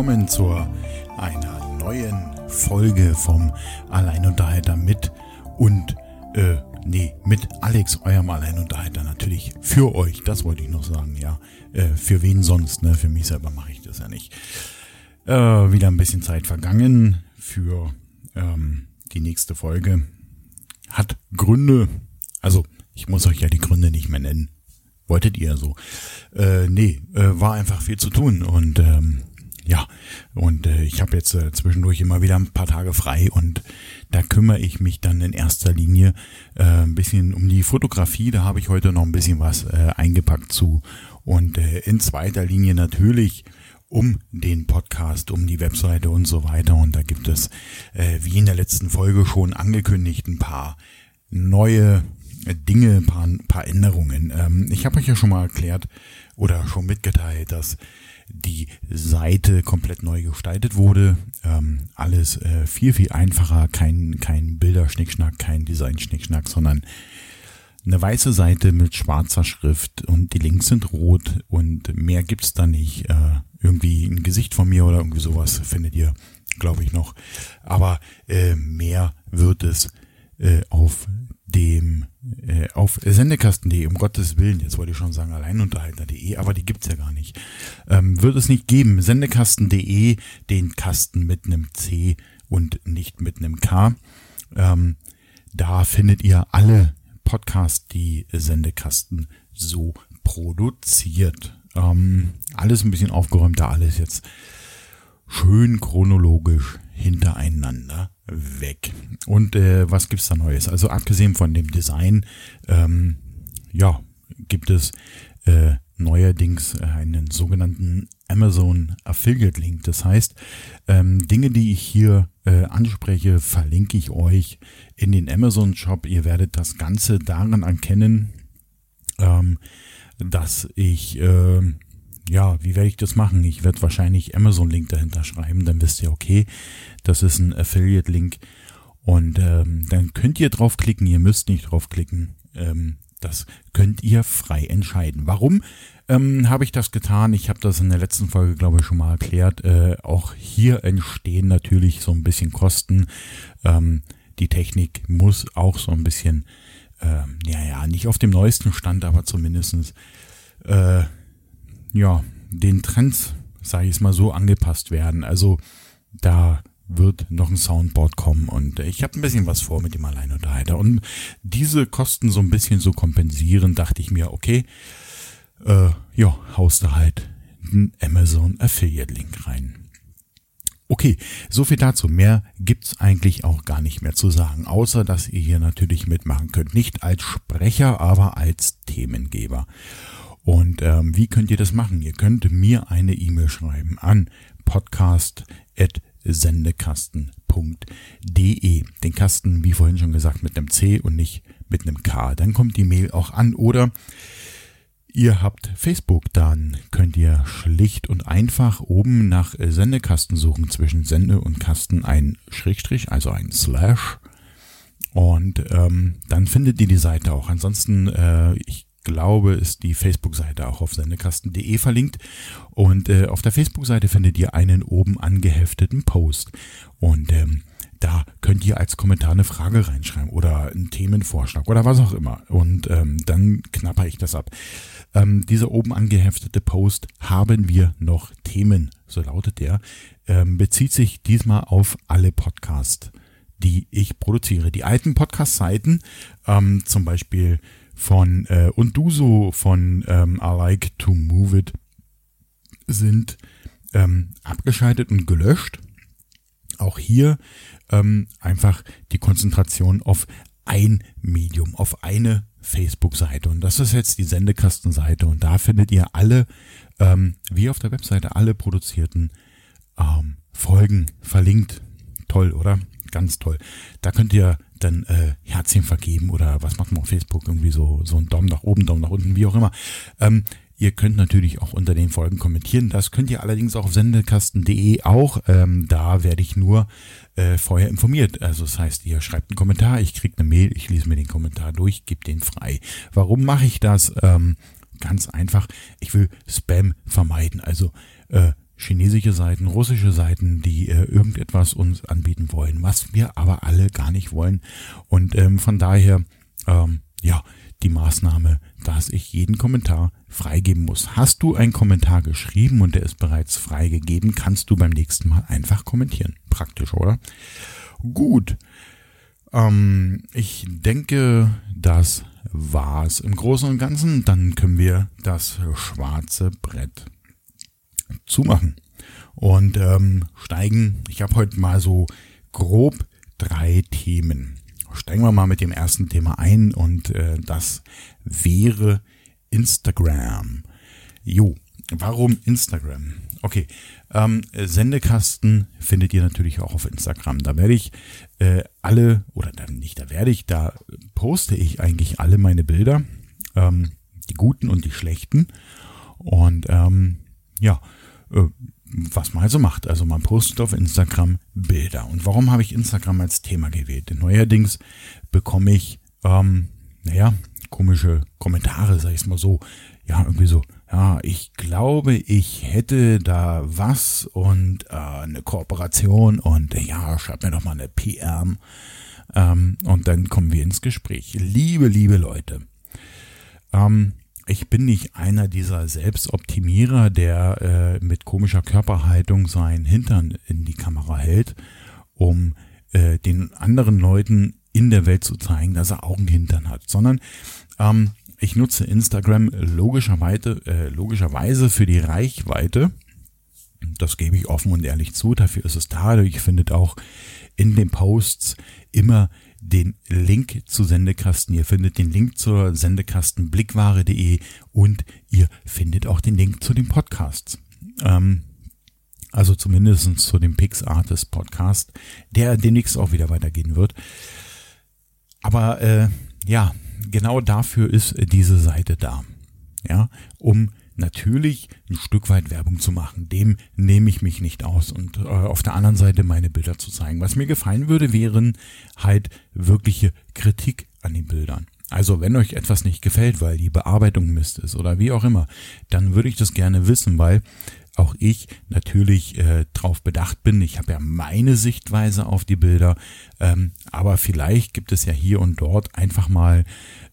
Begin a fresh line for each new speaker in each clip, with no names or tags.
willkommen zu einer neuen Folge vom Alleinunterhalter mit und äh, nee, mit Alex, eurem Alleinunterhalter natürlich für euch, das wollte ich noch sagen, ja. Äh, für wen sonst, ne? Für mich selber mache ich das ja nicht. Äh, wieder ein bisschen Zeit vergangen für ähm, die nächste Folge. Hat Gründe, also ich muss euch ja die Gründe nicht mehr nennen wolltet ihr so. Äh, nee, äh, war einfach viel zu tun und ähm, ja, und äh, ich habe jetzt äh, zwischendurch immer wieder ein paar Tage frei und da kümmere ich mich dann in erster Linie äh, ein bisschen um die Fotografie. Da habe ich heute noch ein bisschen was äh, eingepackt zu und äh, in zweiter Linie natürlich um den Podcast, um die Webseite und so weiter. Und da gibt es, äh, wie in der letzten Folge schon angekündigt, ein paar neue Dinge, ein paar, paar Änderungen. Ähm, ich habe euch ja schon mal erklärt oder schon mitgeteilt, dass die Seite komplett neu gestaltet wurde. Ähm, alles äh, viel, viel einfacher. Kein, kein Bilderschnickschnack, kein Design-Schnickschnack, sondern eine weiße Seite mit schwarzer Schrift und die Links sind rot und mehr gibt's da nicht. Äh, irgendwie ein Gesicht von mir oder irgendwie sowas findet ihr, glaube ich, noch. Aber äh, mehr wird es äh, auf dem äh, auf sendekasten.de, um Gottes Willen, jetzt wollte ich schon sagen alleinunterhalter.de, aber die gibt's ja gar nicht. Ähm, wird es nicht geben. Sendekasten.de, den Kasten mit einem C und nicht mit einem K. Ähm, da findet ihr alle Podcasts, die Sendekasten so produziert. Ähm, alles ein bisschen aufgeräumter, alles jetzt schön chronologisch hintereinander weg. Und äh, was gibt's da Neues? Also abgesehen von dem Design, ähm, ja, gibt es äh, neuerdings einen sogenannten Amazon Affiliate Link. Das heißt, ähm, Dinge, die ich hier äh, anspreche, verlinke ich euch in den Amazon Shop. Ihr werdet das Ganze daran erkennen, ähm, dass ich äh, ja, wie werde ich das machen? Ich werde wahrscheinlich Amazon-Link dahinter schreiben, dann wisst ihr, okay, das ist ein Affiliate-Link. Und ähm, dann könnt ihr draufklicken, ihr müsst nicht draufklicken. Ähm, das könnt ihr frei entscheiden. Warum ähm, habe ich das getan? Ich habe das in der letzten Folge, glaube ich, schon mal erklärt. Äh, auch hier entstehen natürlich so ein bisschen Kosten. Ähm, die Technik muss auch so ein bisschen, äh, ja, ja, nicht auf dem neuesten Stand, aber zumindestens äh, ja, den Trends, sage ich es mal so, angepasst werden. Also da wird noch ein Soundboard kommen und ich habe ein bisschen was vor mit dem Alleinunterhalter. Und diese Kosten so ein bisschen zu kompensieren, dachte ich mir, okay, äh, ja, haust du halt einen Amazon Affiliate Link rein. Okay, so viel dazu. Mehr gibt's eigentlich auch gar nicht mehr zu sagen, außer dass ihr hier natürlich mitmachen könnt. Nicht als Sprecher, aber als Themengeber. Und ähm, wie könnt ihr das machen? Ihr könnt mir eine E-Mail schreiben an podcast.sendekasten.de. Den Kasten, wie vorhin schon gesagt, mit einem C und nicht mit einem K. Dann kommt die Mail auch an. Oder ihr habt Facebook, dann könnt ihr schlicht und einfach oben nach Sendekasten suchen. Zwischen Sende und Kasten ein Schrägstrich, also ein Slash. Und ähm, dann findet ihr die Seite auch. Ansonsten, äh, ich glaube, ist die Facebook-Seite auch auf sendekasten.de verlinkt. Und äh, auf der Facebook-Seite findet ihr einen oben angehefteten Post. Und ähm, da könnt ihr als Kommentar eine Frage reinschreiben oder einen Themenvorschlag oder was auch immer. Und ähm, dann knapper ich das ab. Ähm, dieser oben angeheftete Post haben wir noch Themen, so lautet der, ähm, bezieht sich diesmal auf alle Podcasts, die ich produziere. Die alten Podcast-Seiten, ähm, zum Beispiel von äh, und du so von ähm, I Like to Move It sind ähm, abgeschaltet und gelöscht. Auch hier ähm, einfach die Konzentration auf ein Medium, auf eine Facebook-Seite. Und das ist jetzt die Sendekastenseite. Und da findet ihr alle, ähm, wie auf der Webseite, alle produzierten ähm, Folgen verlinkt. Toll, oder? Ganz toll. Da könnt ihr dann äh, Herzchen vergeben oder was macht man auf Facebook irgendwie so so ein Daumen nach oben, Daumen nach unten, wie auch immer. Ähm, ihr könnt natürlich auch unter den Folgen kommentieren. Das könnt ihr allerdings auch auf sendekasten.de auch. Ähm, da werde ich nur äh, vorher informiert. Also das heißt, ihr schreibt einen Kommentar, ich kriege eine Mail, ich lese mir den Kommentar durch, gebe den frei. Warum mache ich das? Ähm, ganz einfach. Ich will Spam vermeiden. Also äh, chinesische Seiten, russische Seiten, die äh, irgendetwas uns anbieten wollen, was wir aber alle gar nicht wollen. Und ähm, von daher, ähm, ja, die Maßnahme, dass ich jeden Kommentar freigeben muss. Hast du einen Kommentar geschrieben und der ist bereits freigegeben, kannst du beim nächsten Mal einfach kommentieren. Praktisch, oder? Gut. Ähm, ich denke, das war's im Großen und Ganzen. Dann können wir das schwarze Brett zumachen und ähm, steigen. Ich habe heute mal so grob drei Themen. Steigen wir mal mit dem ersten Thema ein und äh, das wäre Instagram. Jo, warum Instagram? Okay, ähm, Sendekasten findet ihr natürlich auch auf Instagram. Da werde ich äh, alle, oder dann nicht, da werde ich, da poste ich eigentlich alle meine Bilder, ähm, die guten und die schlechten. Und ähm, ja, was man also macht. Also man postet auf Instagram Bilder. Und warum habe ich Instagram als Thema gewählt? Denn neuerdings bekomme ich, ähm, naja, komische Kommentare, sag ich mal so. Ja, irgendwie so, ja, ich glaube, ich hätte da was und äh, eine Kooperation und äh, ja, schreib mir doch mal eine PM. Ähm, und dann kommen wir ins Gespräch. Liebe, liebe Leute, ähm, ich bin nicht einer dieser Selbstoptimierer, der äh, mit komischer Körperhaltung seinen Hintern in die Kamera hält, um äh, den anderen Leuten in der Welt zu zeigen, dass er auch einen Hintern hat, sondern ähm, ich nutze Instagram logischerweise, äh, logischerweise für die Reichweite. Das gebe ich offen und ehrlich zu. Dafür ist es da. Ich findet auch in den Posts immer den Link zu Sendekasten. Ihr findet den Link zur Sendekasten blickware.de und ihr findet auch den Link zu den Podcasts. Ähm, also zumindest zu dem Pix Artist Podcast, der demnächst auch wieder weitergehen wird. Aber äh, ja, genau dafür ist diese Seite da. Ja, um natürlich ein Stück weit Werbung zu machen. Dem nehme ich mich nicht aus und äh, auf der anderen Seite meine Bilder zu zeigen. Was mir gefallen würde, wären halt wirkliche Kritik an den Bildern. Also wenn euch etwas nicht gefällt, weil die Bearbeitung Mist ist oder wie auch immer, dann würde ich das gerne wissen, weil auch ich natürlich äh, darauf bedacht bin. Ich habe ja meine Sichtweise auf die Bilder, ähm, aber vielleicht gibt es ja hier und dort einfach mal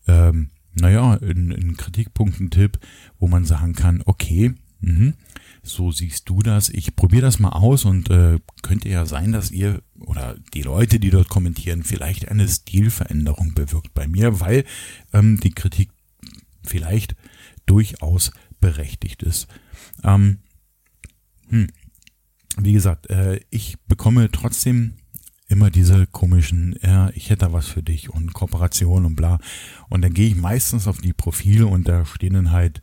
ähm, naja, in, in Kritikpunkten Tipp, wo man sagen kann, okay, mh, so siehst du das, ich probiere das mal aus und äh, könnte ja sein, dass ihr oder die Leute, die dort kommentieren, vielleicht eine Stilveränderung bewirkt bei mir, weil ähm, die Kritik vielleicht durchaus berechtigt ist. Ähm, hm. Wie gesagt, äh, ich bekomme trotzdem immer diese komischen, ja, ich hätte da was für dich und Kooperation und bla. Und dann gehe ich meistens auf die Profile und da stehen dann halt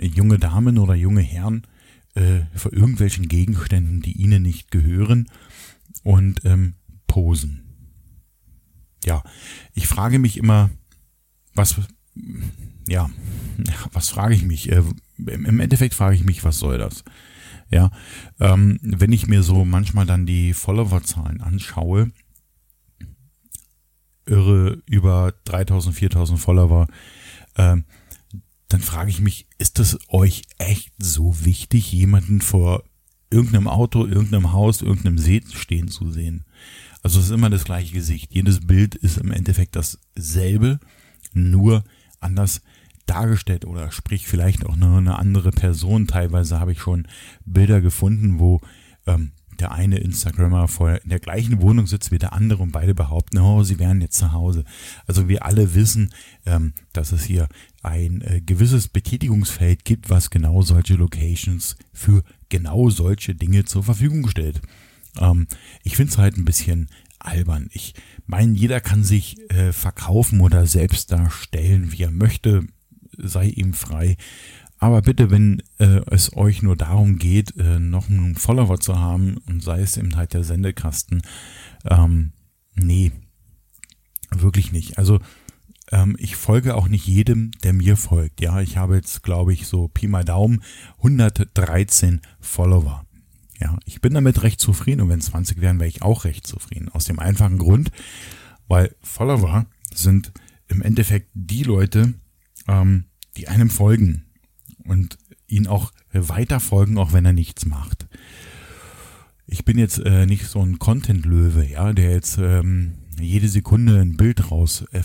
junge Damen oder junge Herren äh, vor irgendwelchen Gegenständen, die ihnen nicht gehören und ähm, posen. Ja, ich frage mich immer, was, ja, was frage ich mich? Äh, Im Endeffekt frage ich mich, was soll das? Ja, ähm, wenn ich mir so manchmal dann die Followerzahlen anschaue, irre über 3000, 4000 Follower, ähm, dann frage ich mich, ist es euch echt so wichtig, jemanden vor irgendeinem Auto, irgendeinem Haus, irgendeinem See stehen zu sehen? Also es ist immer das gleiche Gesicht. Jedes Bild ist im Endeffekt dasselbe, nur anders dargestellt oder sprich vielleicht auch nur eine andere Person. Teilweise habe ich schon Bilder gefunden, wo ähm, der eine Instagrammer vor in der gleichen Wohnung sitzt wie der andere und beide behaupten, oh, sie wären jetzt zu Hause. Also wir alle wissen, ähm, dass es hier ein äh, gewisses Betätigungsfeld gibt, was genau solche Locations für genau solche Dinge zur Verfügung stellt. Ähm, ich finde es halt ein bisschen albern. Ich meine, jeder kann sich äh, verkaufen oder selbst darstellen, wie er möchte sei ihm frei. Aber bitte, wenn äh, es euch nur darum geht, äh, noch einen Follower zu haben und sei es eben halt der Sendekasten, ähm, nee, wirklich nicht. Also ähm, ich folge auch nicht jedem, der mir folgt. Ja, ich habe jetzt, glaube ich, so Pi mal Daumen 113 Follower. Ja, ich bin damit recht zufrieden und wenn 20 wären, wäre ich auch recht zufrieden. Aus dem einfachen Grund, weil Follower sind im Endeffekt die Leute, ähm, die einem folgen. Und ihn auch weiter folgen, auch wenn er nichts macht. Ich bin jetzt äh, nicht so ein Content-Löwe, ja, der jetzt ähm, jede Sekunde ein Bild raus äh,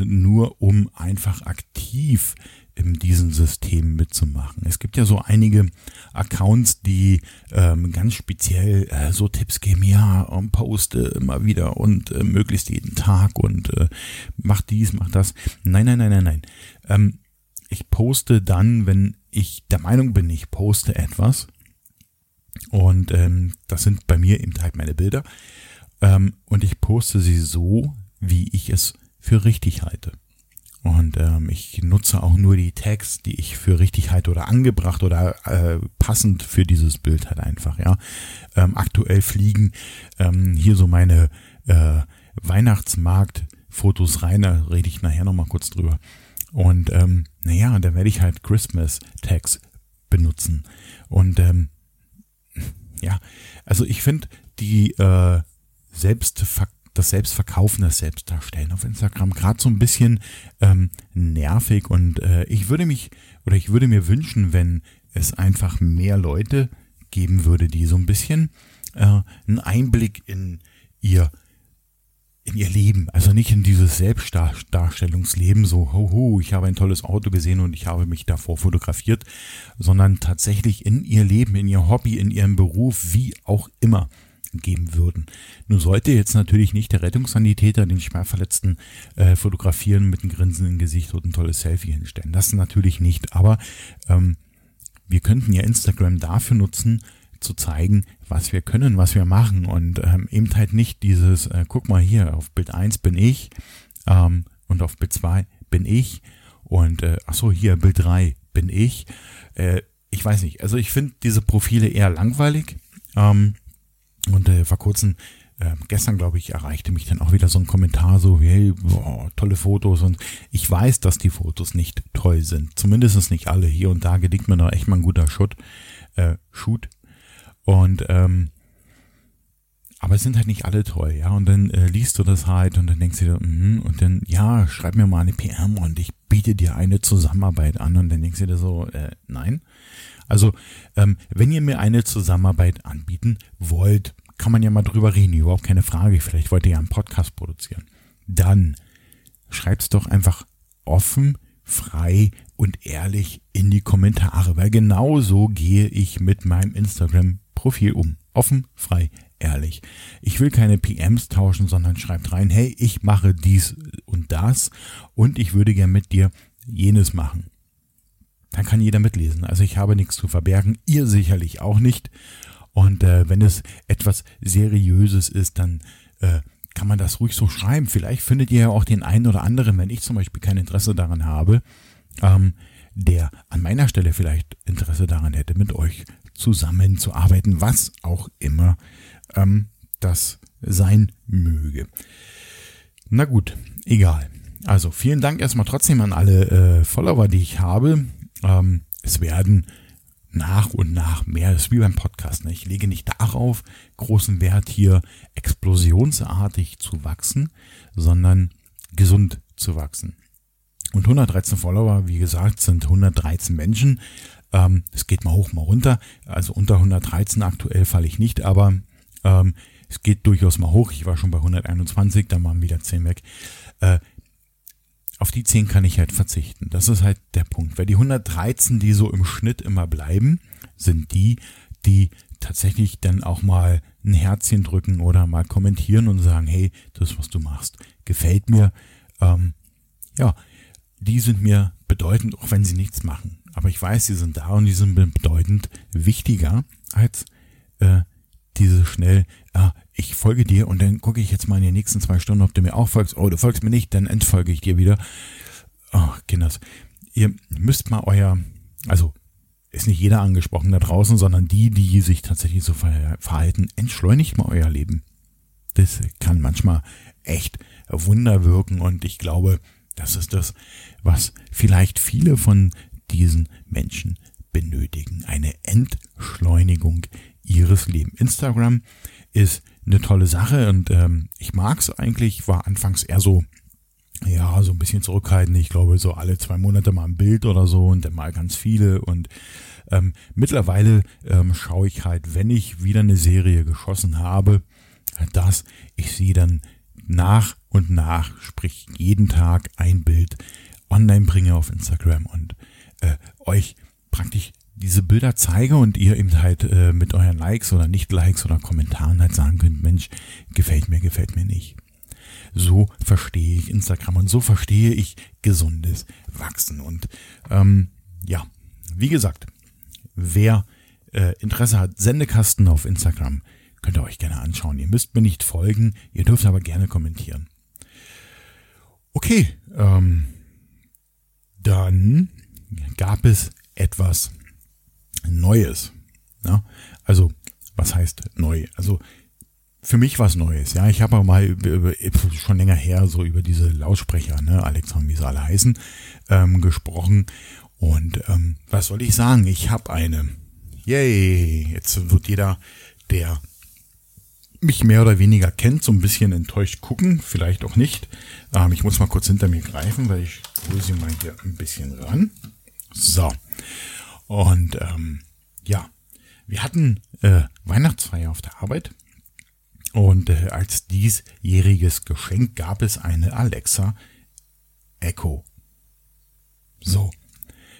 nur um einfach aktiv in diesem System mitzumachen. Es gibt ja so einige Accounts, die ähm, ganz speziell äh, so Tipps geben, ja, und poste immer wieder und äh, möglichst jeden Tag und äh, mach dies, mach das. Nein, nein, nein, nein, nein. Ähm, ich poste dann, wenn ich der Meinung bin, ich poste etwas. Und ähm, das sind bei mir eben halt meine Bilder. Ähm, und ich poste sie so, wie ich es für richtig halte. Und ähm, ich nutze auch nur die Tags, die ich für richtig halte oder angebracht oder äh, passend für dieses Bild halt einfach, ja. Ähm, aktuell fliegen ähm, hier so meine äh, Weihnachtsmarkt-Fotos rein, da rede ich nachher nochmal kurz drüber. Und ähm, naja, da werde ich halt Christmas-Tags benutzen. Und ähm, ja, also ich finde die äh, Selbstverk das Selbstverkaufen, das Selbstdarstellen auf Instagram gerade so ein bisschen ähm, nervig und äh, ich würde mich oder ich würde mir wünschen, wenn es einfach mehr Leute geben würde, die so ein bisschen äh, einen Einblick in ihr in ihr Leben, also nicht in dieses Selbstdarstellungsleben, so, ho, ho, ich habe ein tolles Auto gesehen und ich habe mich davor fotografiert, sondern tatsächlich in ihr Leben, in ihr Hobby, in ihrem Beruf, wie auch immer geben würden. Nun sollte jetzt natürlich nicht der Rettungssanitäter den Schwerverletzten äh, fotografieren mit einem grinsenden Gesicht und ein tolles Selfie hinstellen. Das natürlich nicht, aber ähm, wir könnten ja Instagram dafür nutzen, zu zeigen, was wir können, was wir machen und ähm, eben halt nicht dieses, äh, guck mal hier, auf Bild 1 bin ich ähm, und auf Bild 2 bin ich und äh, ach so, hier Bild 3 bin ich. Äh, ich weiß nicht, also ich finde diese Profile eher langweilig ähm, und äh, vor kurzem äh, gestern, glaube ich, erreichte mich dann auch wieder so ein Kommentar, so, hey, boah, tolle Fotos. Und ich weiß, dass die Fotos nicht toll sind. Zumindest nicht alle. Hier und da gelingt mir da echt mal ein guter Shoot. Äh, Shoot. Und ähm, aber es sind halt nicht alle toll, ja. Und dann äh, liest du das halt und dann denkst du dir, mm, und dann, ja, schreib mir mal eine PM und ich biete dir eine Zusammenarbeit an. Und dann denkst du dir so, äh, nein. Also, ähm, wenn ihr mir eine Zusammenarbeit anbieten wollt, kann man ja mal drüber reden, überhaupt keine Frage. Vielleicht wollt ihr ja einen Podcast produzieren. Dann schreib's doch einfach offen, frei und ehrlich in die Kommentare, weil genau so gehe ich mit meinem Instagram-Profil um. Offen, frei, ehrlich. Ich will keine PMs tauschen, sondern schreibt rein, hey, ich mache dies und das und ich würde gern mit dir jenes machen. Dann kann jeder mitlesen. Also ich habe nichts zu verbergen, ihr sicherlich auch nicht. Und äh, wenn es etwas Seriöses ist, dann äh, kann man das ruhig so schreiben. Vielleicht findet ihr ja auch den einen oder anderen, wenn ich zum Beispiel kein Interesse daran habe, ähm, der an meiner Stelle vielleicht Interesse daran hätte, mit euch zusammenzuarbeiten, was auch immer ähm, das sein möge. Na gut, egal. Also vielen Dank erstmal trotzdem an alle äh, Follower, die ich habe. Ähm, es werden nach und nach mehr. Das ist wie beim Podcast. Ne? Ich lege nicht darauf großen Wert hier explosionsartig zu wachsen, sondern gesund zu wachsen. Und 113 Follower, wie gesagt, sind 113 Menschen. Ähm, es geht mal hoch, mal runter. Also unter 113 aktuell falle ich nicht, aber ähm, es geht durchaus mal hoch. Ich war schon bei 121, dann waren wieder 10 weg. Äh, auf die 10 kann ich halt verzichten. Das ist halt der Punkt. Weil die 113, die so im Schnitt immer bleiben, sind die, die tatsächlich dann auch mal ein Herzchen drücken oder mal kommentieren und sagen, hey, das, was du machst, gefällt mir. Ähm, ja, die sind mir bedeutend, auch wenn sie nichts machen. Aber ich weiß, sie sind da und die sind bedeutend wichtiger als äh, diese schnell, ah, ich folge dir und dann gucke ich jetzt mal in den nächsten zwei Stunden, ob du mir auch folgst. Oh, du folgst mir nicht, dann entfolge ich dir wieder. Oh, Kinders. Ihr müsst mal euer, also ist nicht jeder angesprochen da draußen, sondern die, die sich tatsächlich so verhalten, entschleunigt mal euer Leben. Das kann manchmal echt Wunder wirken und ich glaube, das ist das, was vielleicht viele von diesen Menschen benötigen. Eine Entschleunigung ihres Lebens. Instagram ist eine tolle Sache und ähm, ich mag es eigentlich, war anfangs eher so ja, so ein bisschen zurückhaltend. Ich glaube, so alle zwei Monate mal ein Bild oder so und dann mal ganz viele. Und ähm, mittlerweile ähm, schaue ich halt, wenn ich wieder eine Serie geschossen habe, dass ich sie dann nach und nach, sprich jeden Tag ein Bild online bringe auf Instagram und äh, euch praktisch diese Bilder zeige und ihr eben halt äh, mit euren Likes oder Nicht-Likes oder Kommentaren halt sagen könnt, Mensch, gefällt mir, gefällt mir nicht. So verstehe ich Instagram und so verstehe ich gesundes Wachsen. Und ähm, ja, wie gesagt, wer äh, Interesse hat, Sendekasten auf Instagram, könnt ihr euch gerne anschauen. Ihr müsst mir nicht folgen, ihr dürft aber gerne kommentieren. Okay, ähm, dann gab es etwas Neues. Ja? Also, was heißt neu? Also für mich was Neues. Ja, ich habe mal schon länger her so über diese Lautsprecher, ne, Alexa wie sie alle heißen, ähm, gesprochen. Und ähm, was soll ich sagen? Ich habe eine. Yay! Jetzt wird jeder, der mich mehr oder weniger kennt, so ein bisschen enttäuscht gucken, vielleicht auch nicht. Ähm, ich muss mal kurz hinter mir greifen, weil ich hole sie mal hier ein bisschen ran. So. Und ähm, ja, wir hatten äh, Weihnachtsfeier auf der Arbeit und äh, als diesjähriges Geschenk gab es eine Alexa Echo. So,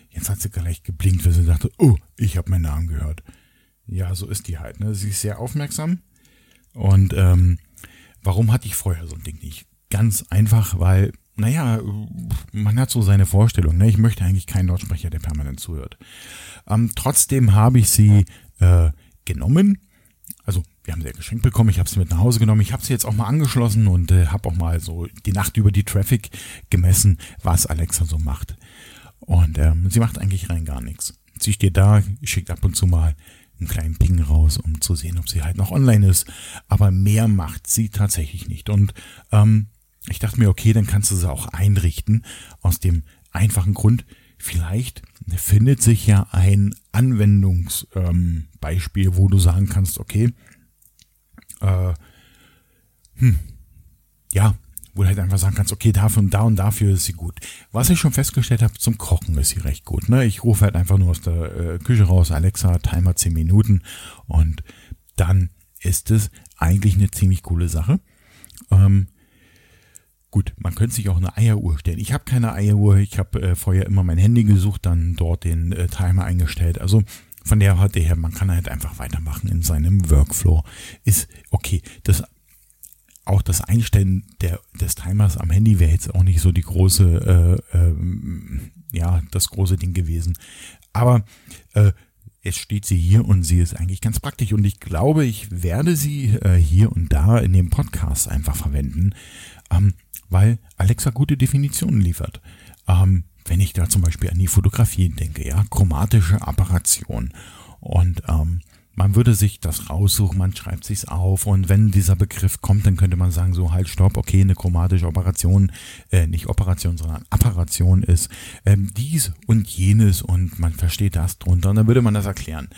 jetzt hat sie gleich geblinkt, weil sie dachte, oh, ich habe meinen Namen gehört. Ja, so ist die halt. Ne? Sie ist sehr aufmerksam. Und ähm, warum hatte ich vorher so ein Ding nicht? Ganz einfach, weil, naja, man hat so seine Vorstellung. Ne? Ich möchte eigentlich keinen Lautsprecher, der permanent zuhört. Ähm, trotzdem habe ich sie äh, genommen. Also wir haben sie ja geschenkt bekommen, ich habe sie mit nach Hause genommen, ich habe sie jetzt auch mal angeschlossen und äh, habe auch mal so die Nacht über die Traffic gemessen, was Alexa so macht. Und ähm, sie macht eigentlich rein gar nichts. Sie steht da, schickt ab und zu mal einen kleinen Ping raus, um zu sehen, ob sie halt noch online ist. Aber mehr macht sie tatsächlich nicht. Und ähm, ich dachte mir, okay, dann kannst du sie auch einrichten. Aus dem einfachen Grund, vielleicht findet sich ja ein Anwendungsbeispiel, ähm, wo du sagen kannst, okay, äh, hm, ja, wo du halt einfach sagen kannst, okay, dafür und da und dafür ist sie gut. Was ich schon festgestellt habe, zum Kochen ist sie recht gut. Ne? Ich rufe halt einfach nur aus der äh, Küche raus, Alexa, Timer 10 Minuten und dann ist es eigentlich eine ziemlich coole Sache. Ähm, gut, man könnte sich auch eine Eieruhr stellen. Ich habe keine Eieruhr, ich habe äh, vorher immer mein Handy gesucht, dann dort den äh, Timer eingestellt. Also von der Seite her, man kann halt einfach weitermachen in seinem Workflow. Ist okay. Das auch das Einstellen der, des Timers am Handy wäre jetzt auch nicht so die große, äh, äh, ja, das große Ding gewesen. Aber äh, es steht sie hier und sie ist eigentlich ganz praktisch. Und ich glaube, ich werde sie äh, hier und da in dem Podcast einfach verwenden, ähm, weil Alexa gute Definitionen liefert. Ähm, wenn ich da zum Beispiel an die Fotografie denke, ja, chromatische Apparation. Und ähm, man würde sich das raussuchen, man schreibt sich's auf und wenn dieser Begriff kommt, dann könnte man sagen, so halt, stopp, okay, eine chromatische Operation, äh, nicht Operation, sondern Apparation ist ähm, dies und jenes und man versteht das drunter und dann würde man das erklären.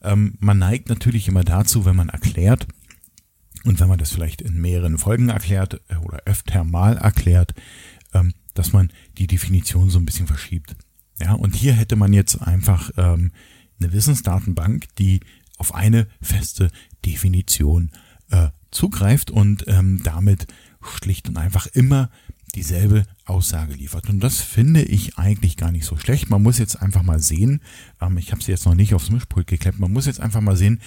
Ähm, man neigt natürlich immer dazu, wenn man erklärt und wenn man das vielleicht in mehreren Folgen erklärt äh, oder öfter mal erklärt, ähm, dass man die Definition so ein bisschen verschiebt. Ja, und hier hätte man jetzt einfach ähm, eine Wissensdatenbank, die auf eine feste Definition äh, zugreift und ähm, damit schlicht und einfach immer dieselbe Aussage liefert. Und das finde ich eigentlich gar nicht so schlecht. Man muss jetzt einfach mal sehen, ähm, ich habe sie jetzt noch nicht aufs Mischpult geklemmt, man muss jetzt einfach mal sehen,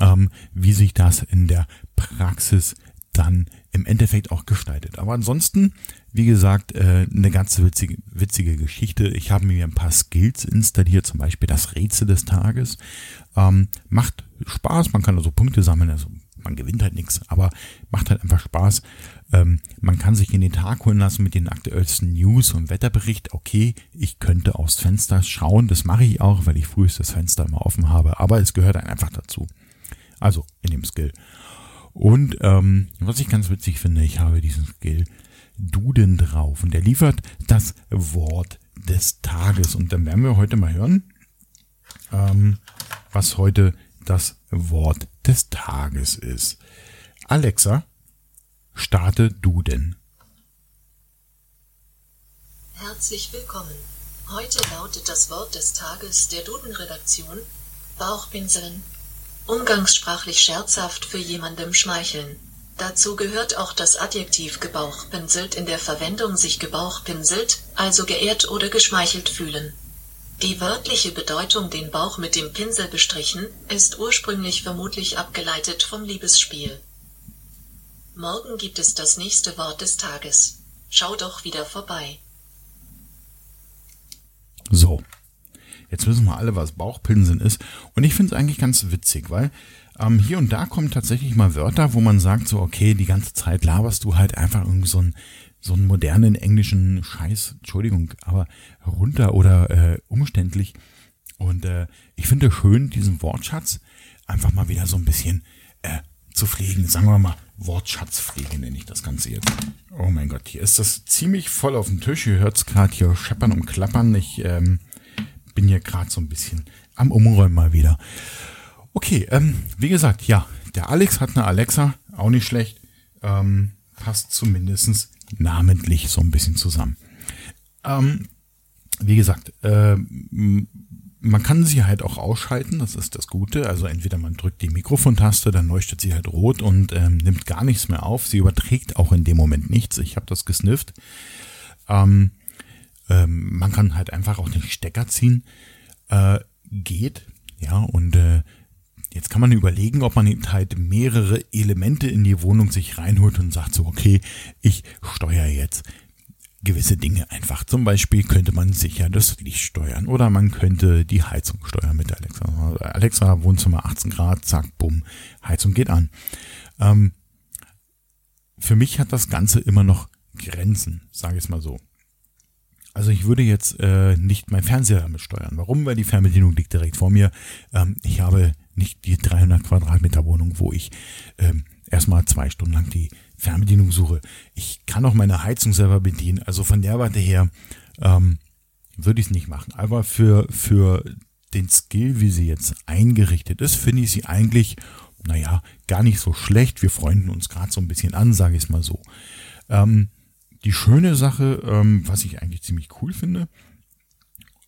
ähm, wie sich das in der Praxis dann im Endeffekt auch gestaltet. Aber ansonsten, wie gesagt, äh, eine ganz witzige, witzige Geschichte. Ich habe mir ein paar Skills installiert, zum Beispiel das Rätsel des Tages. Ähm, macht Spaß, man kann also Punkte sammeln, also man gewinnt halt nichts, aber macht halt einfach Spaß. Ähm, man kann sich in den Tag holen lassen mit den aktuellsten News und Wetterbericht. Okay, ich könnte aufs Fenster schauen, das mache ich auch, weil ich frühest das Fenster immer offen habe, aber es gehört einfach dazu. Also in dem Skill. Und ähm, was ich ganz witzig finde, ich habe diesen Skill Duden drauf und der liefert das Wort des Tages. Und dann werden wir heute mal hören, ähm, was heute das Wort des Tages ist. Alexa, starte Duden.
Herzlich willkommen. Heute lautet das Wort des Tages der Duden-Redaktion Bauchpinseln. Umgangssprachlich scherzhaft für jemandem schmeicheln. Dazu gehört auch das Adjektiv gebauchpinselt in der Verwendung sich gebauchpinselt, also geehrt oder geschmeichelt fühlen. Die wörtliche Bedeutung den Bauch mit dem Pinsel bestrichen, ist ursprünglich vermutlich abgeleitet vom Liebesspiel. Morgen gibt es das nächste Wort des Tages. Schau doch wieder vorbei.
So. Jetzt wissen wir alle, was Bauchpinseln ist. Und ich finde es eigentlich ganz witzig, weil ähm, hier und da kommen tatsächlich mal Wörter, wo man sagt so, okay, die ganze Zeit laberst du halt einfach irgendwie so einen, so einen modernen englischen Scheiß, Entschuldigung, aber runter oder äh, umständlich. Und äh, ich finde schön, diesen Wortschatz einfach mal wieder so ein bisschen äh, zu pflegen. Sagen wir mal, Wortschatzpflege nenne ich das Ganze jetzt. Oh mein Gott, hier ist das ziemlich voll auf dem Tisch. Ihr hört es gerade hier scheppern und klappern. Ich ähm, bin hier gerade so ein bisschen am Umräumen mal wieder. Okay, ähm, wie gesagt, ja, der Alex hat eine Alexa, auch nicht schlecht. Ähm, passt zumindest namentlich so ein bisschen zusammen. Ähm, wie gesagt, äh, man kann sie halt auch ausschalten, das ist das Gute. Also entweder man drückt die Mikrofontaste, dann leuchtet sie halt rot und ähm, nimmt gar nichts mehr auf. Sie überträgt auch in dem Moment nichts. Ich habe das gesnifft. Ähm, ähm, man kann halt einfach auch den Stecker ziehen. Äh, geht, ja, und äh, Jetzt kann man überlegen, ob man halt mehrere Elemente in die Wohnung sich reinholt und sagt so, okay, ich steuere jetzt gewisse Dinge einfach. Zum Beispiel könnte man sicher das Licht steuern oder man könnte die Heizung steuern mit Alexa. Alexa, Wohnzimmer 18 Grad, zack, bumm, Heizung geht an. Ähm, für mich hat das Ganze immer noch Grenzen, sage ich es mal so. Also ich würde jetzt äh, nicht mein Fernseher damit steuern. Warum? Weil die Fernbedienung liegt direkt vor mir. Ähm, ich habe nicht die 300 Quadratmeter Wohnung, wo ich ähm, erstmal zwei Stunden lang die Fernbedienung suche. Ich kann auch meine Heizung selber bedienen. Also von der Warte her ähm, würde ich es nicht machen. Aber für, für den Skill, wie sie jetzt eingerichtet ist, finde ich sie eigentlich, naja, gar nicht so schlecht. Wir freunden uns gerade so ein bisschen an, sage ich es mal so. Ähm, die schöne Sache, ähm, was ich eigentlich ziemlich cool finde,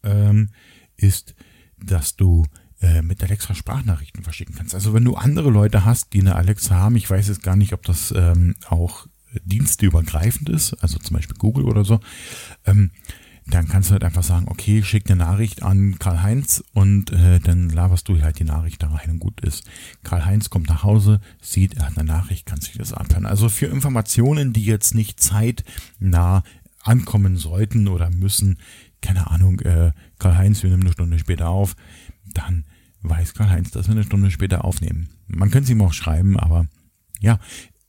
ähm, ist, dass du äh, mit Alexa Sprachnachrichten verschicken kannst. Also wenn du andere Leute hast, die eine Alexa haben, ich weiß jetzt gar nicht, ob das ähm, auch diensteübergreifend ist, also zum Beispiel Google oder so, ähm, dann kannst du halt einfach sagen, okay, schick eine Nachricht an Karl-Heinz und äh, dann laberst du halt die Nachricht da rein und gut ist. Karl-Heinz kommt nach Hause, sieht, er hat eine Nachricht, kann sich das abhören. Also für Informationen, die jetzt nicht zeitnah ankommen sollten oder müssen, keine Ahnung, äh, Karl-Heinz, wir nehmen eine Stunde später auf, dann weiß Karl-Heinz, dass wir eine Stunde später aufnehmen. Man könnte es ihm auch schreiben, aber ja,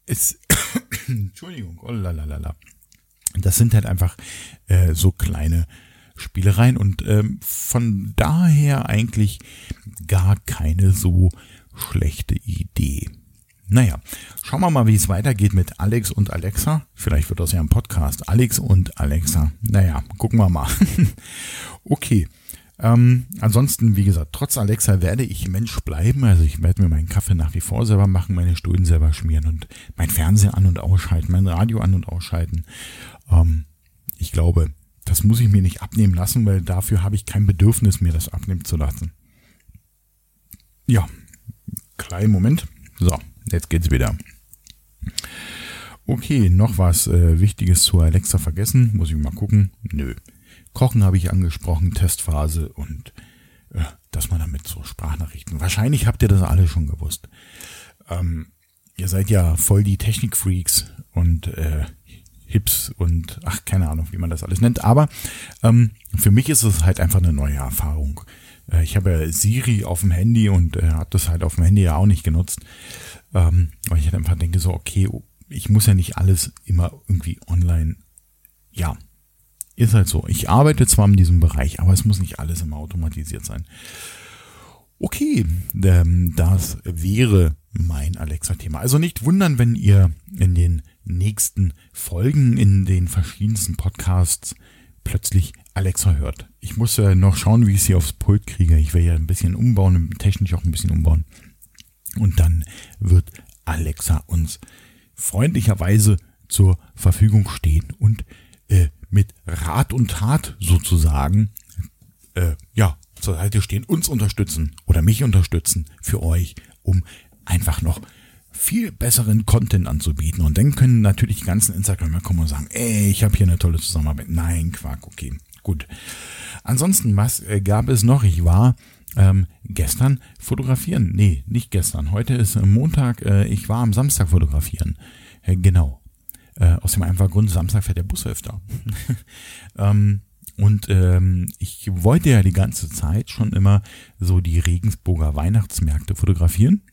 es, Entschuldigung, oh lalalala. Das sind halt einfach äh, so kleine Spielereien und ähm, von daher eigentlich gar keine so schlechte Idee. Naja, schauen wir mal, wie es weitergeht mit Alex und Alexa. Vielleicht wird das ja ein Podcast. Alex und Alexa. Naja, gucken wir mal. okay. Ähm, ansonsten, wie gesagt, trotz Alexa werde ich Mensch bleiben. Also ich werde mir meinen Kaffee nach wie vor selber machen, meine Stullen selber schmieren und mein Fernseher an und ausschalten, mein Radio an und ausschalten. Ähm, ich glaube, das muss ich mir nicht abnehmen lassen, weil dafür habe ich kein Bedürfnis, mir das abnehmen zu lassen. Ja, kleinen Moment. So, jetzt geht's wieder. Okay, noch was äh, Wichtiges zu Alexa vergessen. Muss ich mal gucken. Nö. Kochen habe ich angesprochen, Testphase und äh, dass man damit so Sprachnachrichten. Wahrscheinlich habt ihr das alle schon gewusst. Ähm, ihr seid ja voll die Technikfreaks und äh, Hips und ach, keine Ahnung, wie man das alles nennt. Aber ähm, für mich ist es halt einfach eine neue Erfahrung. Äh, ich habe Siri auf dem Handy und äh, habe das halt auf dem Handy ja auch nicht genutzt. Ähm, weil ich halt einfach denke so, okay, ich muss ja nicht alles immer irgendwie online. Ja, ist halt so. Ich arbeite zwar in diesem Bereich, aber es muss nicht alles immer automatisiert sein. Okay, ähm, das wäre mein Alexa-Thema. Also nicht wundern, wenn ihr in den nächsten Folgen in den verschiedensten Podcasts plötzlich Alexa hört. Ich muss ja noch schauen, wie ich sie aufs Pult kriege. Ich werde ja ein bisschen umbauen, technisch auch ein bisschen umbauen. Und dann wird Alexa uns freundlicherweise zur Verfügung stehen und äh, mit Rat und Tat sozusagen, äh, ja, zur Seite stehen, uns unterstützen oder mich unterstützen für euch, um einfach noch viel besseren Content anzubieten. Und dann können natürlich die ganzen Instagramer kommen und sagen, ey, ich habe hier eine tolle Zusammenarbeit. Nein, Quark, okay, gut. Ansonsten, was äh, gab es noch? Ich war ähm, gestern fotografieren. Nee, nicht gestern. Heute ist Montag. Äh, ich war am Samstag fotografieren. Äh, genau. Äh, aus dem einfachen Grund, Samstag fährt der Bus öfter. ähm, und ähm, ich wollte ja die ganze Zeit schon immer so die Regensburger Weihnachtsmärkte fotografieren.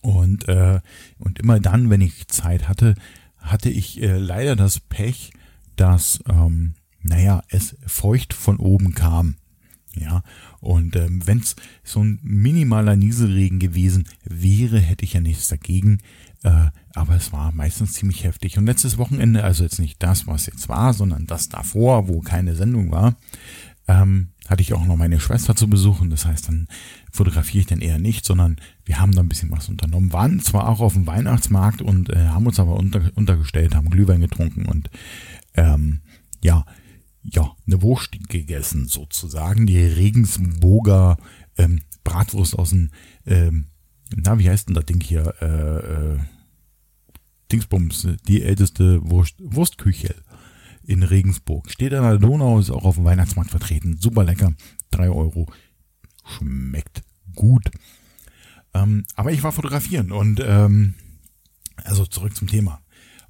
Und, äh, und immer dann, wenn ich Zeit hatte, hatte ich äh, leider das Pech, dass, ähm, naja, es feucht von oben kam. Ja, und ähm, wenn es so ein minimaler Nieselregen gewesen wäre, hätte ich ja nichts dagegen. Äh, aber es war meistens ziemlich heftig. Und letztes Wochenende, also jetzt nicht das, was jetzt war, sondern das davor, wo keine Sendung war, ähm, hatte ich auch noch meine Schwester zu besuchen. Das heißt, dann fotografiere ich dann eher nicht, sondern wir haben da ein bisschen was unternommen. Waren zwar auch auf dem Weihnachtsmarkt und äh, haben uns aber unter, untergestellt, haben Glühwein getrunken und ähm, ja, ja, eine Wurst gegessen sozusagen. Die Regensburger ähm, Bratwurst aus dem, ähm, na, wie heißt denn das Ding hier? Äh, äh, Dingsbums, die älteste Wurst, Wurstküche in Regensburg. Steht an der Donau, ist auch auf dem Weihnachtsmarkt vertreten. Super lecker. drei Euro. Schmeckt gut. Ähm, aber ich war fotografieren und ähm, also zurück zum Thema.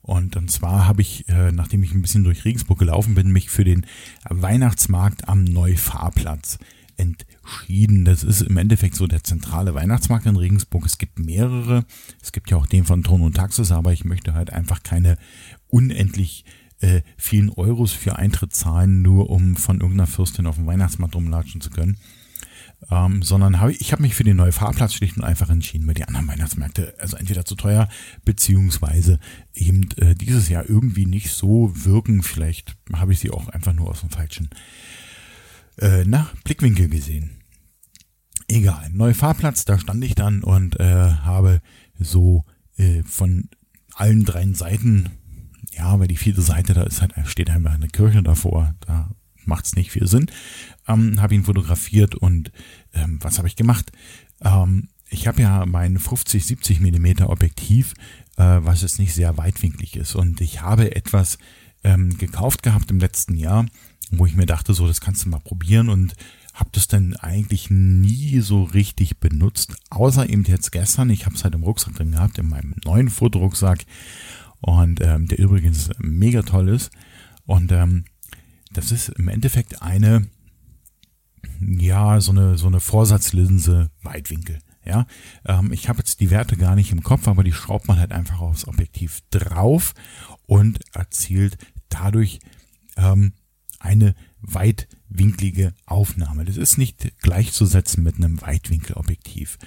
Und, und zwar habe ich, äh, nachdem ich ein bisschen durch Regensburg gelaufen bin, mich für den Weihnachtsmarkt am Neufahrplatz entschieden. Das ist im Endeffekt so der zentrale Weihnachtsmarkt in Regensburg. Es gibt mehrere. Es gibt ja auch den von Ton und Taxis, aber ich möchte halt einfach keine unendlich äh, vielen Euros für Eintritt zahlen, nur um von irgendeiner Fürstin auf dem Weihnachtsmarkt rumlatschen zu können. Ähm, sondern habe ich habe mich für den neuen Fahrplatz schlicht und einfach entschieden, weil die anderen Weihnachtsmärkte also entweder zu teuer beziehungsweise eben äh, dieses Jahr irgendwie nicht so wirken. Vielleicht habe ich sie auch einfach nur aus dem falschen äh, na, Blickwinkel gesehen. Egal, neuer Fahrplatz, da stand ich dann und äh, habe so äh, von allen drei Seiten ja, weil die vierte Seite, da ist halt, steht einfach eine Kirche davor, da macht es nicht viel Sinn. Ähm, habe ihn fotografiert und ähm, was habe ich gemacht? Ähm, ich habe ja mein 50-70 Millimeter Objektiv, äh, was jetzt nicht sehr weitwinklig ist. Und ich habe etwas ähm, gekauft gehabt im letzten Jahr, wo ich mir dachte, so, das kannst du mal probieren und habe das dann eigentlich nie so richtig benutzt, außer eben jetzt gestern. Ich habe es halt im Rucksack drin gehabt, in meinem neuen Fotorucksack und ähm, der übrigens mega toll ist. Und ähm, das ist im Endeffekt eine, ja, so eine, so eine Vorsatzlinse Weitwinkel. Ja, ähm, ich habe jetzt die Werte gar nicht im Kopf, aber die schraubt man halt einfach aufs Objektiv drauf und erzielt dadurch ähm, eine weitwinklige Aufnahme. Das ist nicht gleichzusetzen mit einem Weitwinkelobjektiv.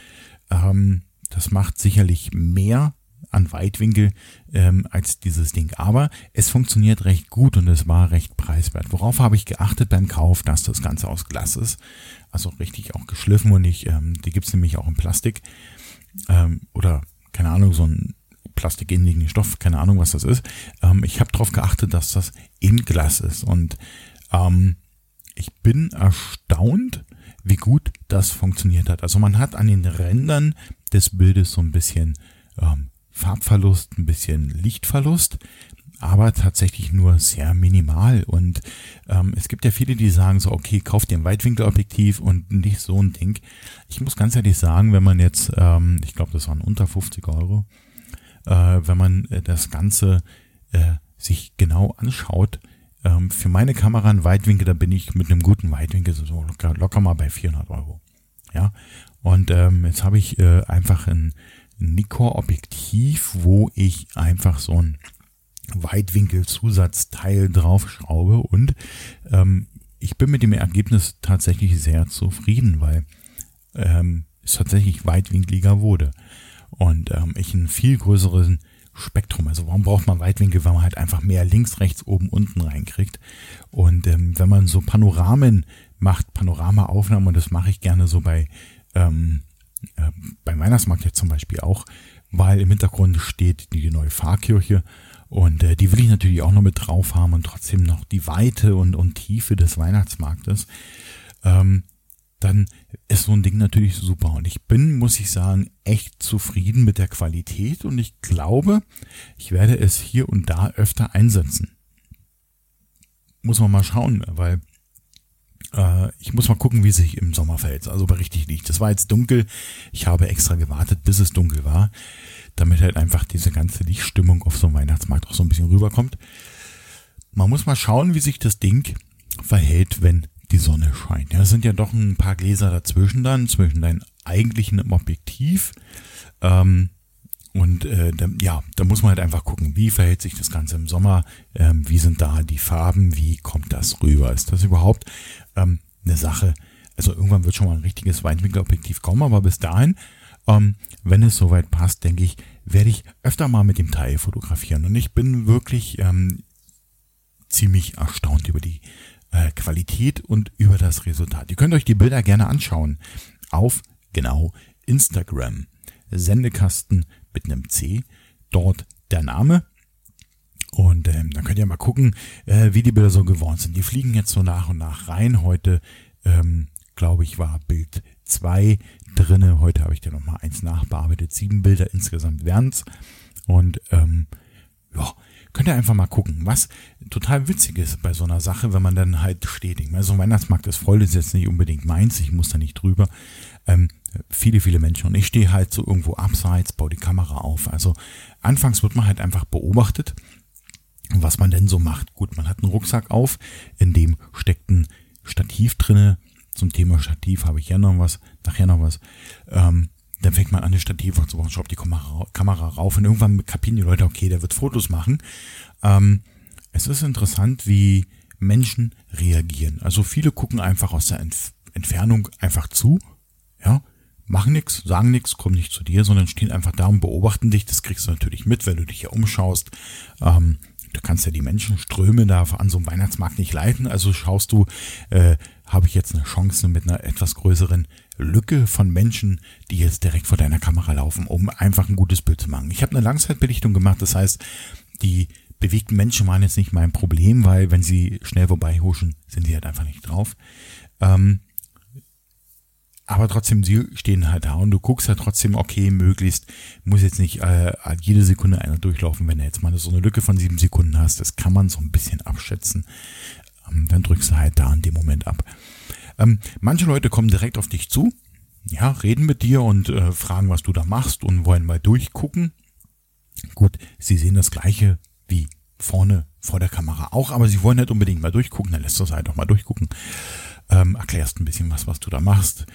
Ähm, das macht sicherlich mehr an Weitwinkel ähm, als dieses Ding. Aber es funktioniert recht gut und es war recht preiswert. Worauf habe ich geachtet beim Kauf, dass das Ganze aus Glas ist. Also richtig auch geschliffen und ich, ähm, die gibt's nämlich auch in Plastik. Ähm, oder, keine Ahnung, so ein plastikähnlichen Stoff, keine Ahnung, was das ist. Ähm, ich habe darauf geachtet, dass das in Glas ist. Und ähm, ich bin erstaunt, wie gut das funktioniert hat. Also man hat an den Rändern des Bildes so ein bisschen ähm, Farbverlust, ein bisschen Lichtverlust, aber tatsächlich nur sehr minimal. Und ähm, es gibt ja viele, die sagen so, okay, kauf dir ein Weitwinkelobjektiv und nicht so ein Ding. Ich muss ganz ehrlich sagen, wenn man jetzt, ähm, ich glaube, das waren unter 50 Euro, äh, wenn man äh, das Ganze äh, sich genau anschaut, ähm, für meine Kamera ein Weitwinkel, da bin ich mit einem guten Weitwinkel so locker, locker mal bei 400 Euro. Ja, und ähm, jetzt habe ich äh, einfach ein Nikkor-Objektiv, wo ich einfach so ein Weitwinkelzusatzteil draufschraube und ähm, ich bin mit dem Ergebnis tatsächlich sehr zufrieden, weil ähm, es tatsächlich weitwinkliger wurde und ähm, ich einen viel größeren Spektrum. Also warum braucht man Weitwinkel, wenn man halt einfach mehr links, rechts, oben, unten reinkriegt. Und ähm, wenn man so Panoramen macht, Panoramaaufnahmen, und das mache ich gerne so bei ähm, beim Weihnachtsmarkt jetzt zum Beispiel auch, weil im Hintergrund steht die neue Pfarrkirche Und äh, die will ich natürlich auch noch mit drauf haben und trotzdem noch die Weite und, und Tiefe des Weihnachtsmarktes. Ähm, dann ist so ein Ding natürlich super. Und ich bin, muss ich sagen, echt zufrieden mit der Qualität und ich glaube, ich werde es hier und da öfter einsetzen. Muss man mal schauen, weil äh, ich muss mal gucken, wie sich im Sommer verhält. Also bei richtig Licht. Das war jetzt dunkel. Ich habe extra gewartet, bis es dunkel war, damit halt einfach diese ganze Lichtstimmung auf so einem Weihnachtsmarkt auch so ein bisschen rüberkommt. Man muss mal schauen, wie sich das Ding verhält, wenn die Sonne scheint. Ja, es sind ja doch ein paar Gläser dazwischen dann, zwischen deinem eigentlichen Objektiv. Ähm, und äh, da, ja, da muss man halt einfach gucken, wie verhält sich das Ganze im Sommer, ähm, wie sind da die Farben, wie kommt das rüber? Ist das überhaupt ähm, eine Sache? Also irgendwann wird schon mal ein richtiges Weitwinkelobjektiv kommen, aber bis dahin, ähm, wenn es soweit passt, denke ich, werde ich öfter mal mit dem Teil fotografieren. Und ich bin wirklich ähm, ziemlich erstaunt über die äh, Qualität und über das Resultat. Ihr könnt euch die Bilder gerne anschauen auf genau Instagram. Sendekasten mit einem C. Dort der Name. Und ähm, dann könnt ihr mal gucken, äh, wie die Bilder so geworden sind. Die fliegen jetzt so nach und nach rein. Heute, ähm, glaube ich, war Bild 2 drinne. Heute habe ich da nochmal eins nachbearbeitet. Sieben Bilder insgesamt wären's. Und ähm, ja, könnt ihr einfach mal gucken, was total witzig ist bei so einer Sache, wenn man dann halt stetig, also ein Weihnachtsmarkt ist voll, ist jetzt nicht unbedingt meins, ich muss da nicht drüber. Ähm, viele, viele Menschen und ich stehe halt so irgendwo abseits, baue die Kamera auf. Also anfangs wird man halt einfach beobachtet, was man denn so macht. Gut, man hat einen Rucksack auf, in dem steckt ein Stativ drinne. Zum Thema Stativ habe ich ja noch was, nachher noch was. Ähm, dann fängt man an, das Stativ aufzubauen, schraubt die Kamera, rauf und irgendwann kapieren die Leute, okay, der wird Fotos machen. Ähm, es ist interessant, wie Menschen reagieren. Also viele gucken einfach aus der Entf Entfernung einfach zu, ja, machen nichts, sagen nichts, kommen nicht zu dir, sondern stehen einfach da und beobachten dich. Das kriegst du natürlich mit, wenn du dich hier umschaust. Ähm, du kannst ja die Menschenströme da an so einem Weihnachtsmarkt nicht leiten. Also schaust du, äh, habe ich jetzt eine Chance mit einer etwas größeren Lücke von Menschen, die jetzt direkt vor deiner Kamera laufen, um einfach ein gutes Bild zu machen. Ich habe eine Langzeitbelichtung gemacht, das heißt, die bewegten Menschen waren jetzt nicht mein Problem, weil wenn sie schnell vorbeihuschen, sind sie halt einfach nicht drauf. Ähm, aber trotzdem, sie stehen halt da und du guckst halt trotzdem, okay, möglichst, muss jetzt nicht äh, jede Sekunde einer durchlaufen, wenn du jetzt mal so eine Lücke von sieben Sekunden hast, das kann man so ein bisschen abschätzen. Ähm, dann drückst du halt da in dem Moment ab. Ähm, manche Leute kommen direkt auf dich zu, ja, reden mit dir und äh, fragen, was du da machst und wollen mal durchgucken. Gut, sie sehen das gleiche wie vorne vor der Kamera auch, aber sie wollen nicht unbedingt mal durchgucken, dann lässt du es halt auch mal durchgucken. Ähm, erklärst ein bisschen was, was du da machst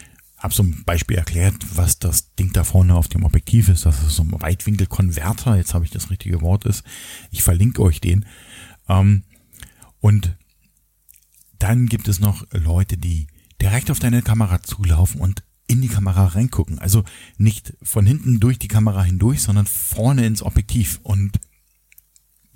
habe so ein Beispiel erklärt, was das Ding da vorne auf dem Objektiv ist. Das ist so ein Weitwinkelkonverter. Jetzt habe ich das richtige Wort ist. Ich verlinke euch den. Ähm, und dann gibt es noch Leute, die direkt auf deine Kamera zulaufen und in die Kamera reingucken. Also nicht von hinten durch die Kamera hindurch, sondern vorne ins Objektiv. Und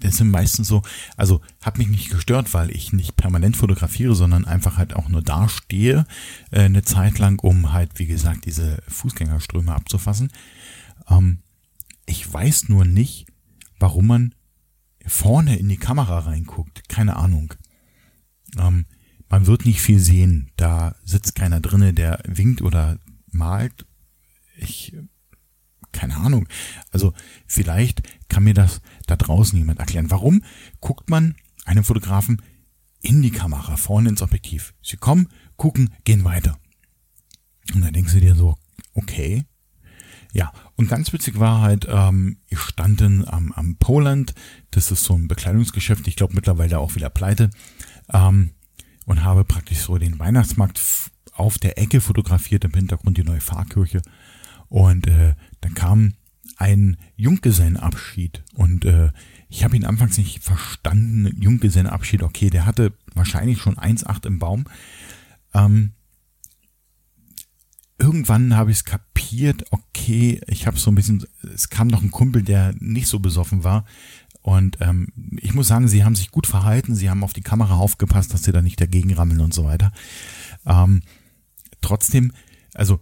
das sind meistens so, also hat mich nicht gestört, weil ich nicht permanent fotografiere, sondern einfach halt auch nur dastehe äh, eine Zeit lang, um halt, wie gesagt, diese Fußgängerströme abzufassen. Ähm, ich weiß nur nicht, warum man vorne in die Kamera reinguckt. Keine Ahnung. Ähm, man wird nicht viel sehen. Da sitzt keiner drinne, der winkt oder malt. Ich keine Ahnung. Also vielleicht kann mir das da draußen jemand erklären. Warum guckt man einem Fotografen in die Kamera, vorne ins Objektiv? Sie kommen, gucken, gehen weiter. Und dann denkst du dir so, okay. Ja, und ganz witzig war halt, ähm, ich stand am, am Poland, das ist so ein Bekleidungsgeschäft, ich glaube mittlerweile auch wieder pleite, ähm, und habe praktisch so den Weihnachtsmarkt auf der Ecke fotografiert, im Hintergrund die neue Pfarrkirche. Und äh, dann kam ein Junggesellenabschied und äh, ich habe ihn anfangs nicht verstanden. Junggesellenabschied, okay, der hatte wahrscheinlich schon 1,8 im Baum. Ähm, irgendwann habe ich es kapiert, okay, ich habe so ein bisschen, es kam noch ein Kumpel, der nicht so besoffen war. Und ähm, ich muss sagen, sie haben sich gut verhalten, sie haben auf die Kamera aufgepasst, dass sie da nicht dagegen rammeln und so weiter. Ähm, trotzdem, also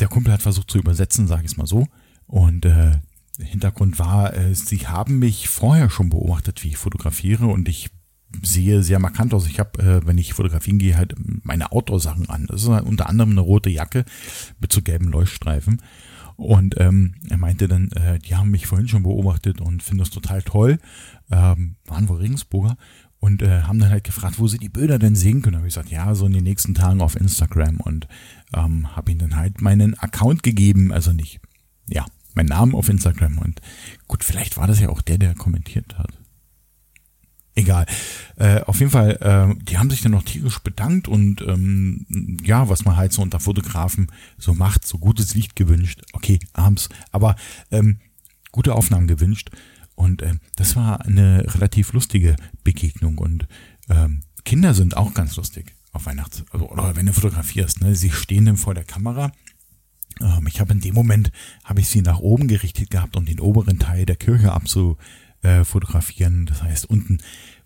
der Kumpel hat versucht zu übersetzen, sage ich es mal so. Und äh, Hintergrund war, äh, sie haben mich vorher schon beobachtet, wie ich fotografiere und ich sehe sehr markant aus. Ich habe, äh, wenn ich fotografieren gehe, halt meine Outdoor-Sachen an. Das ist halt unter anderem eine rote Jacke mit so gelben Leuchtstreifen. Und ähm, er meinte dann, äh, die haben mich vorhin schon beobachtet und finden das total toll. Ähm, waren wohl Regensburger und äh, haben dann halt gefragt, wo sie die Bilder denn sehen können. Habe ich gesagt, ja, so in den nächsten Tagen auf Instagram und ähm, habe ihnen dann halt meinen Account gegeben, also nicht, ja, meinen Namen auf Instagram und gut, vielleicht war das ja auch der, der kommentiert hat. Egal. Äh, auf jeden Fall, äh, die haben sich dann noch tierisch bedankt und ähm, ja, was man halt so unter Fotografen so macht, so gutes Licht gewünscht. Okay, abends, aber ähm, gute Aufnahmen gewünscht. Und äh, das war eine relativ lustige Begegnung. Und ähm, Kinder sind auch ganz lustig auf Weihnachts- also, oder wenn du fotografierst. Ne? Sie stehen dann vor der Kamera. Ähm, ich habe in dem Moment, habe ich sie nach oben gerichtet gehabt, um den oberen Teil der Kirche abzu äh. Das heißt, unten,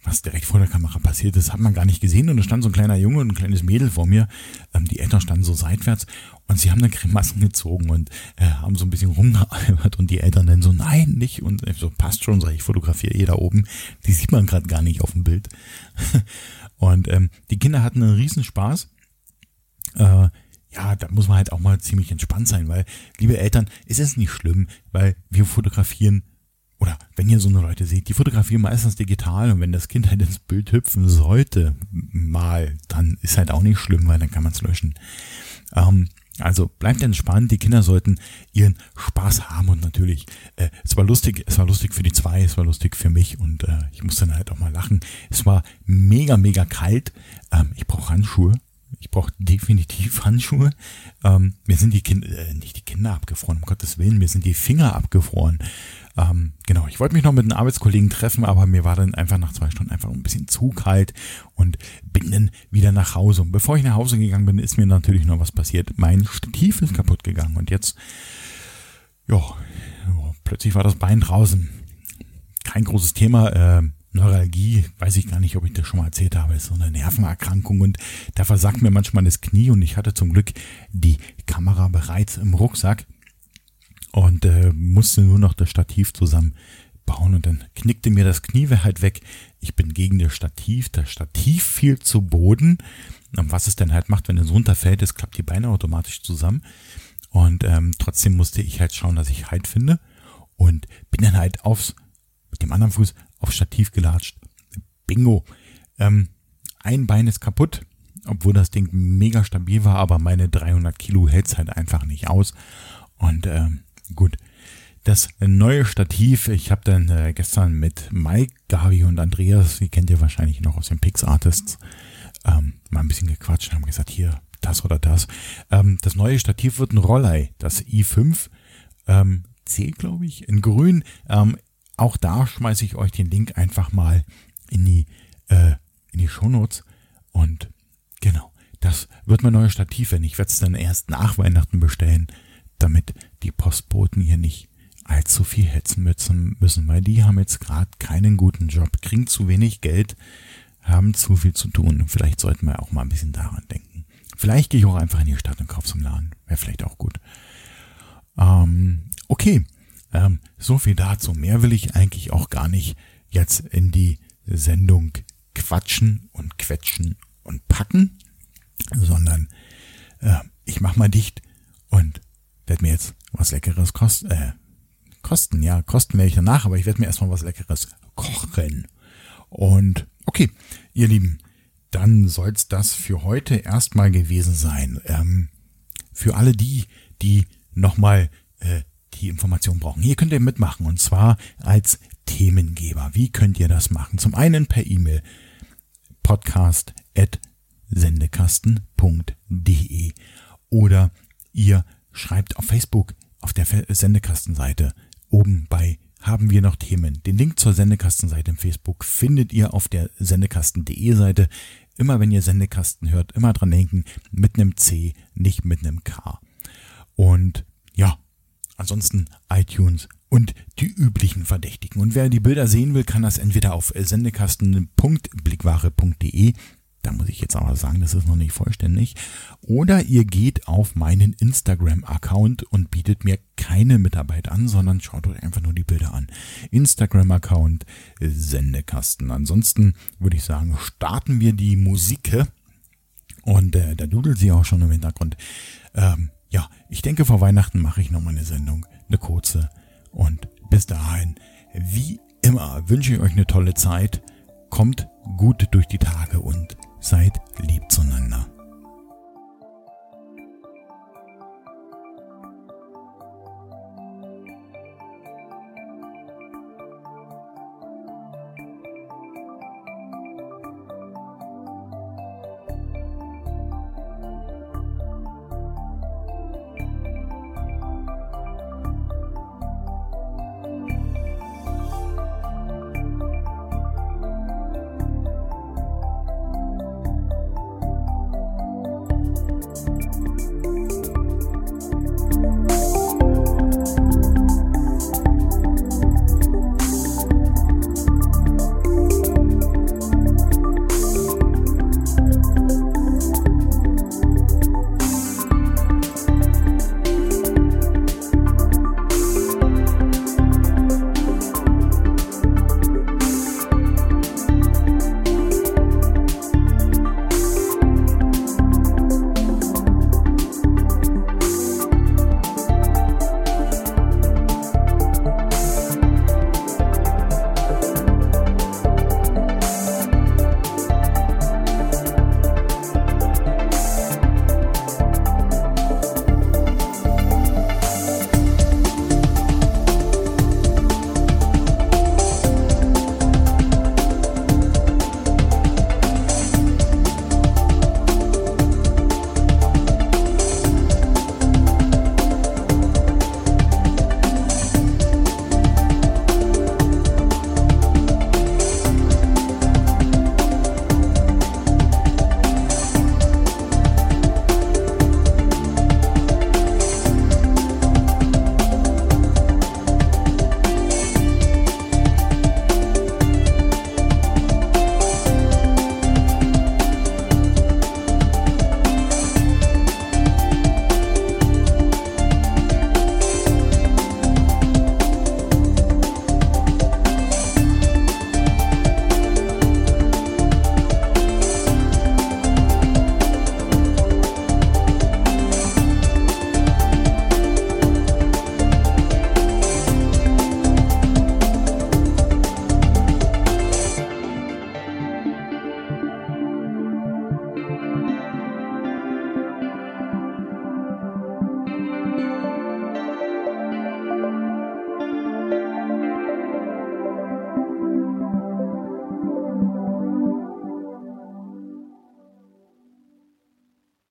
was direkt vor der Kamera passiert ist, hat man gar nicht gesehen. Und da stand so ein kleiner Junge und ein kleines Mädel vor mir. Ähm, die Eltern standen so seitwärts und sie haben dann Grimassen gezogen und äh, haben so ein bisschen rumgealbert und die Eltern dann so, nein, nicht. Und ich so, passt schon, sag ich, fotografiere eh da oben. Die sieht man gerade gar nicht auf dem Bild. und ähm, die Kinder hatten einen Riesenspaß. Äh, ja, da muss man halt auch mal ziemlich entspannt sein, weil, liebe Eltern, ist es nicht schlimm, weil wir fotografieren oder wenn ihr so eine Leute seht, die fotografieren meistens digital und wenn das Kind halt ins Bild hüpfen sollte, mal, dann ist halt auch nicht schlimm, weil dann kann man es löschen. Ähm, also bleibt entspannt, die Kinder sollten ihren Spaß haben und natürlich, äh, es war lustig, es war lustig für die zwei, es war lustig für mich und äh, ich musste dann halt auch mal lachen. Es war mega, mega kalt. Ähm, ich brauche Handschuhe. Ich brauche definitiv Handschuhe. Ähm, mir sind die Kinder, äh, nicht die Kinder abgefroren, um Gottes Willen, mir sind die Finger abgefroren. Ähm, genau, ich wollte mich noch mit einem Arbeitskollegen treffen, aber mir war dann einfach nach zwei Stunden einfach ein bisschen zu kalt und bin dann wieder nach Hause. Und bevor ich nach Hause gegangen bin, ist mir natürlich noch was passiert. Mein Stativ ist kaputt gegangen und jetzt, ja, plötzlich war das Bein draußen. Kein großes Thema. Äh, Neuralgie, weiß ich gar nicht, ob ich das schon mal erzählt habe, ist so eine Nervenerkrankung und da versagt mir manchmal das Knie und ich hatte zum Glück die Kamera bereits im Rucksack und äh, musste nur noch das Stativ zusammenbauen und dann knickte mir das Knie halt weg. Ich bin gegen das Stativ, das Stativ fiel zu Boden. Und was es dann halt macht, wenn es runterfällt, es klappt die Beine automatisch zusammen. Und ähm, trotzdem musste ich halt schauen, dass ich Halt finde und bin dann halt aufs mit dem anderen Fuß aufs Stativ gelatscht. Bingo. Ähm, ein Bein ist kaputt, obwohl das Ding mega stabil war, aber meine 300 Kilo hält's halt einfach nicht aus. Und ähm, Gut. Das neue Stativ, ich habe dann äh, gestern mit Mike, Gavi und Andreas, die kennt ihr wahrscheinlich noch aus den Pix Artists, ähm, mal ein bisschen gequatscht und haben gesagt, hier, das oder das. Ähm, das neue Stativ wird ein Rollei, das i5 ähm, C, glaube ich, in grün. Ähm, auch da schmeiße ich euch den Link einfach mal in die, äh, in die Shownotes. Und genau, das wird mein neues Stativ, wenn ich werde es dann erst nach Weihnachten bestellen damit die Postboten hier nicht allzu viel hetzen müssen, weil die haben jetzt gerade keinen guten Job, kriegen zu wenig Geld, haben zu viel zu tun. Vielleicht sollten wir auch mal ein bisschen daran denken. Vielleicht gehe ich auch einfach in die Stadt und kaufe zum Laden. Wäre vielleicht auch gut. Ähm, okay, ähm, so viel dazu. Mehr will ich eigentlich auch gar nicht jetzt in die Sendung quatschen und quetschen und packen, sondern äh, ich mach mal dicht und werde mir jetzt was Leckeres kosten, äh, kosten, ja, kosten werde ich danach, aber ich werde mir erstmal was Leckeres kochen. Und okay, ihr Lieben, dann soll's das für heute erstmal gewesen sein. Ähm, für alle die, die nochmal äh, die Information brauchen. Hier könnt ihr mitmachen und zwar als Themengeber. Wie könnt ihr das machen? Zum einen per E-Mail podcast at sendekasten.de oder ihr schreibt auf Facebook auf der Sendekastenseite oben bei haben wir noch Themen. Den Link zur Sendekastenseite im Facebook findet ihr auf der sendekasten.de Seite. Immer wenn ihr Sendekasten hört, immer dran denken, mit einem C, nicht mit einem K. Und ja, ansonsten iTunes und die üblichen Verdächtigen. Und wer die Bilder sehen will, kann das entweder auf sendekasten.blickware.de Da muss ich jetzt aber sagen, das ist noch nicht vollständig. Oder ihr geht auf meinen Instagram-Account und bietet mir keine Mitarbeit an, sondern schaut euch einfach nur die Bilder an. Instagram-Account, Sendekasten. Ansonsten würde ich sagen, starten wir die Musik. Und äh, da dudelt sie auch schon im Hintergrund. Ähm, ja, ich denke, vor Weihnachten mache ich nochmal eine Sendung, eine kurze. Und bis dahin, wie immer, wünsche ich euch eine tolle Zeit. Kommt gut durch die Tage und seid lieb zueinander.